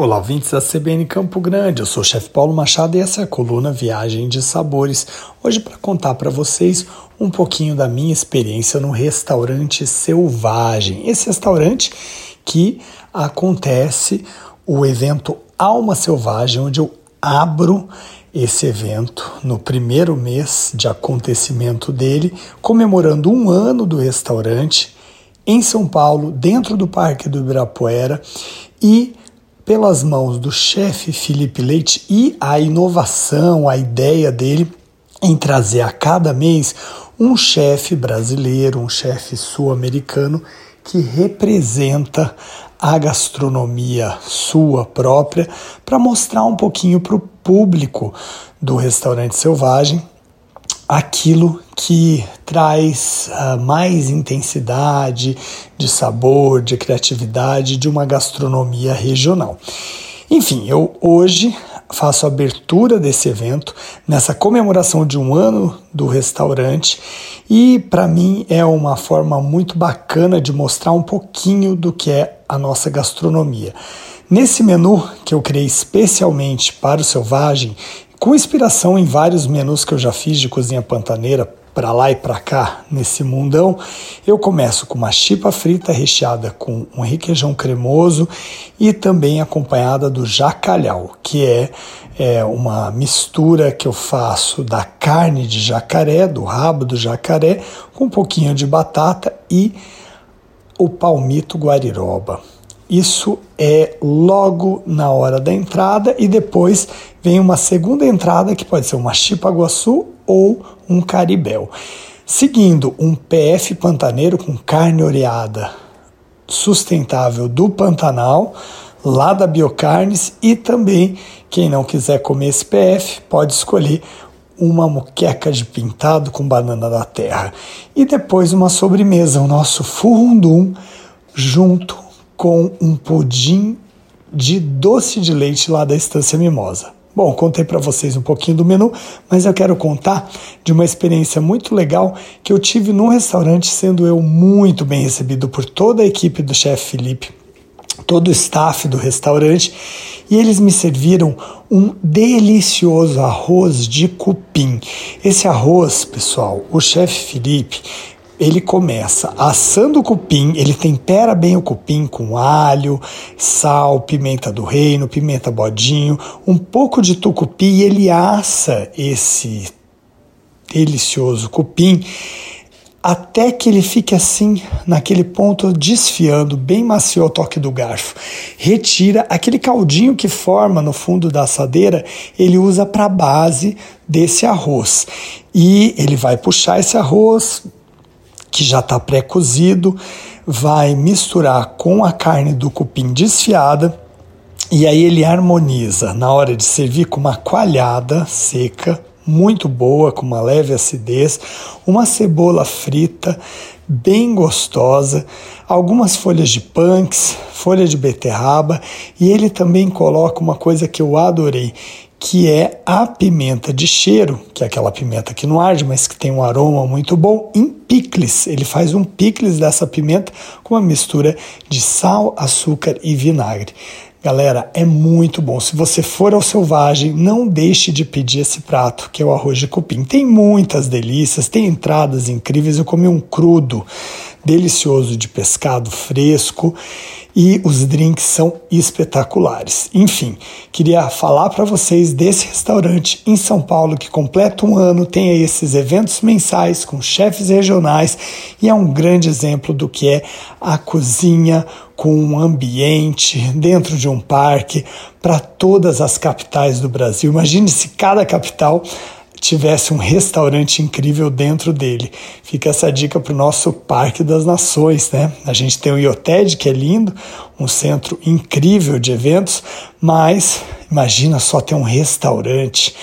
Olá, ouvintes da CBN Campo Grande. Eu sou o chefe Paulo Machado e essa é a coluna Viagem de Sabores. Hoje para contar para vocês um pouquinho da minha experiência no restaurante Selvagem. Esse restaurante que acontece o evento Alma Selvagem, onde eu abro esse evento no primeiro mês de acontecimento dele, comemorando um ano do restaurante em São Paulo, dentro do Parque do Ibirapuera e pelas mãos do chefe Felipe Leite e a inovação, a ideia dele em trazer a cada mês um chefe brasileiro, um chefe sul-americano que representa a gastronomia sua própria para mostrar um pouquinho para o público do restaurante selvagem aquilo que traz uh, mais intensidade de sabor, de criatividade de uma gastronomia regional. Enfim, eu hoje faço a abertura desse evento nessa comemoração de um ano do restaurante e para mim é uma forma muito bacana de mostrar um pouquinho do que é a nossa gastronomia. Nesse menu que eu criei especialmente para o Selvagem, com inspiração em vários menus que eu já fiz de cozinha pantaneira para lá e para cá nesse mundão, eu começo com uma chipa frita recheada com um requeijão cremoso e também acompanhada do jacalhau, que é, é uma mistura que eu faço da carne de jacaré, do rabo do jacaré, com um pouquinho de batata e o palmito guariroba. Isso é logo na hora da entrada e depois vem uma segunda entrada que pode ser uma chipa-guaçu ou um caribel. Seguindo um PF pantaneiro com carne oreada sustentável do Pantanal, lá da Biocarnes e também quem não quiser comer esse PF pode escolher uma moqueca de pintado com banana da terra e depois uma sobremesa, o nosso furundum junto com um pudim de doce de leite lá da Estância Mimosa. Bom, contei para vocês um pouquinho do menu, mas eu quero contar de uma experiência muito legal que eu tive num restaurante, sendo eu muito bem recebido por toda a equipe do chefe Felipe, todo o staff do restaurante, e eles me serviram um delicioso arroz de cupim. Esse arroz, pessoal, o chefe Felipe ele começa assando o cupim, ele tempera bem o cupim com alho, sal, pimenta do reino, pimenta bodinho, um pouco de tucupi e ele assa esse delicioso cupim até que ele fique assim, naquele ponto, desfiando, bem macio ao toque do garfo. Retira aquele caldinho que forma no fundo da assadeira, ele usa para base desse arroz. E ele vai puxar esse arroz, que já está pré-cozido, vai misturar com a carne do cupim desfiada e aí ele harmoniza na hora de servir com uma coalhada seca, muito boa, com uma leve acidez, uma cebola frita, bem gostosa, algumas folhas de punks, folha de beterraba e ele também coloca uma coisa que eu adorei, que é a pimenta de cheiro, que é aquela pimenta que não arde, mas que tem um aroma muito bom, em picles. Ele faz um picles dessa pimenta com uma mistura de sal, açúcar e vinagre. Galera, é muito bom. Se você for ao Selvagem, não deixe de pedir esse prato, que é o arroz de cupim. Tem muitas delícias, tem entradas incríveis. Eu comi um crudo delicioso de pescado fresco e os drinks são espetaculares. Enfim, queria falar para vocês desse restaurante em São Paulo que completa um ano, tem esses eventos mensais com chefes regionais e é um grande exemplo do que é a cozinha com um ambiente dentro de um parque para todas as capitais do Brasil. Imagine se cada capital tivesse um restaurante incrível dentro dele. Fica essa dica para o nosso Parque das Nações, né? A gente tem o IOTED, que é lindo, um centro incrível de eventos, mas imagina só ter um restaurante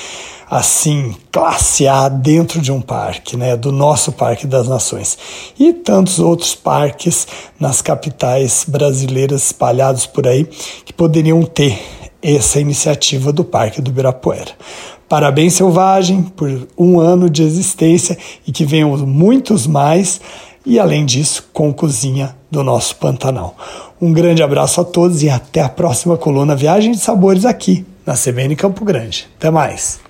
assim, classe A dentro de um parque, né, do nosso Parque das Nações. E tantos outros parques nas capitais brasileiras espalhados por aí que poderiam ter essa iniciativa do Parque do Ibirapuera. Parabéns, Selvagem, por um ano de existência e que venham muitos mais, e além disso, com cozinha do nosso Pantanal. Um grande abraço a todos e até a próxima coluna Viagem de Sabores aqui na CBN Campo Grande. Até mais!